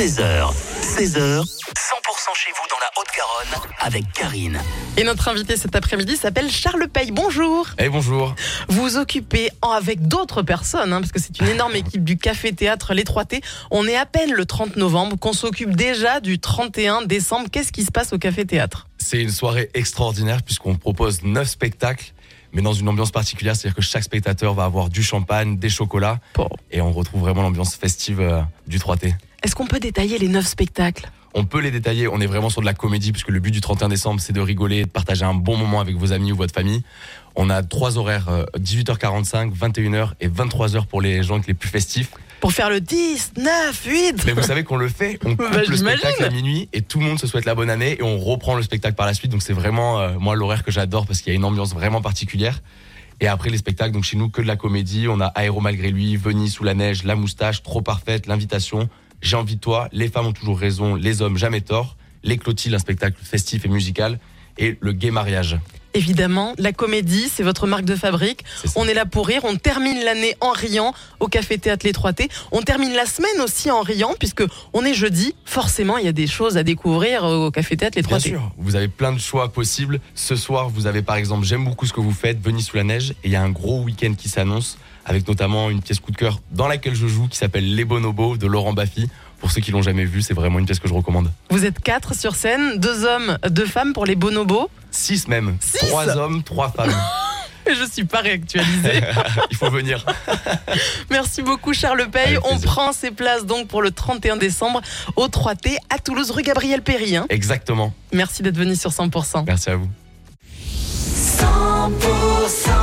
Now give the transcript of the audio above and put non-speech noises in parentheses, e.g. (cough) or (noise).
13h, 16h, 100% chez vous dans la Haute-Garonne avec Karine. Et notre invité cet après-midi s'appelle Charles Paye. Bonjour. Eh bonjour. Vous vous occupez en- avec d'autres personnes, hein, parce que c'est une énorme (laughs) équipe du Café Théâtre Les Trois T. On est à peine le 30 novembre, qu'on s'occupe déjà du 31 décembre. Qu'est-ce qui se passe au Café Théâtre? C'est une soirée extraordinaire puisqu'on propose neuf spectacles, mais dans une ambiance particulière, c'est-à-dire que chaque spectateur va avoir du champagne, des chocolats, Bon. et on retrouve vraiment l'ambiance festive euh, du 3T. Est-ce qu'on peut détailler les neuf spectacles? On peut les détailler, on est vraiment sur de la comédie puisque le but du 31 décembre, c'est de rigoler, de partager un bon moment avec vos amis ou votre famille. On a trois horaires, euh, 18h45, 21h et 23h pour les gens les plus festifs. Pour faire le 10, 9, 8 Mais vous savez qu'on le fait, on coupe Bah, le j'imagine. spectacle à minuit et tout le monde se souhaite la bonne année et on reprend le spectacle par la suite. Donc c'est vraiment euh, moi l'horaire que j'adore parce qu'il y a une ambiance vraiment particulière. Et après les spectacles, donc chez nous que de la comédie, on a Aéro malgré lui, Venise sous la neige, La moustache, Trop parfaite, L'invitation, J'ai envie de toi, Les femmes ont toujours raison, Les hommes jamais tort, Les Clotildes, un spectacle festif et musical et le gay mariage. Évidemment, la comédie, c'est votre marque de fabrique. On est là pour rire. On termine l'année en riant au Café Théâtre Les 3T. On termine la semaine aussi en riant, puisque on est jeudi. Forcément, il y a des choses à découvrir au Café Théâtre Les 3T. Bien sûr, vous avez plein de choix possibles. Ce soir, vous avez par exemple J'aime beaucoup ce que vous faites, Venise sous la neige, et il y a un gros week-end qui s'annonce, avec notamment une pièce coup de cœur dans laquelle je joue, qui s'appelle Les Bonobos de Laurent Baffy. Pour ceux qui l'ont jamais vu, c'est vraiment une pièce que je recommande. Vous êtes quatre sur scène, deux hommes, deux femmes pour les bonobos. Six même, Six trois hommes, trois femmes. (laughs) Je suis pas réactualisée. (laughs) il faut venir. (laughs) Merci beaucoup Charles Paye. On prend ses places donc pour le 31 décembre au 3T à Toulouse, rue Gabriel Péry. hein. Exactement. Merci d'être venu sur 100%. Merci à vous. 100%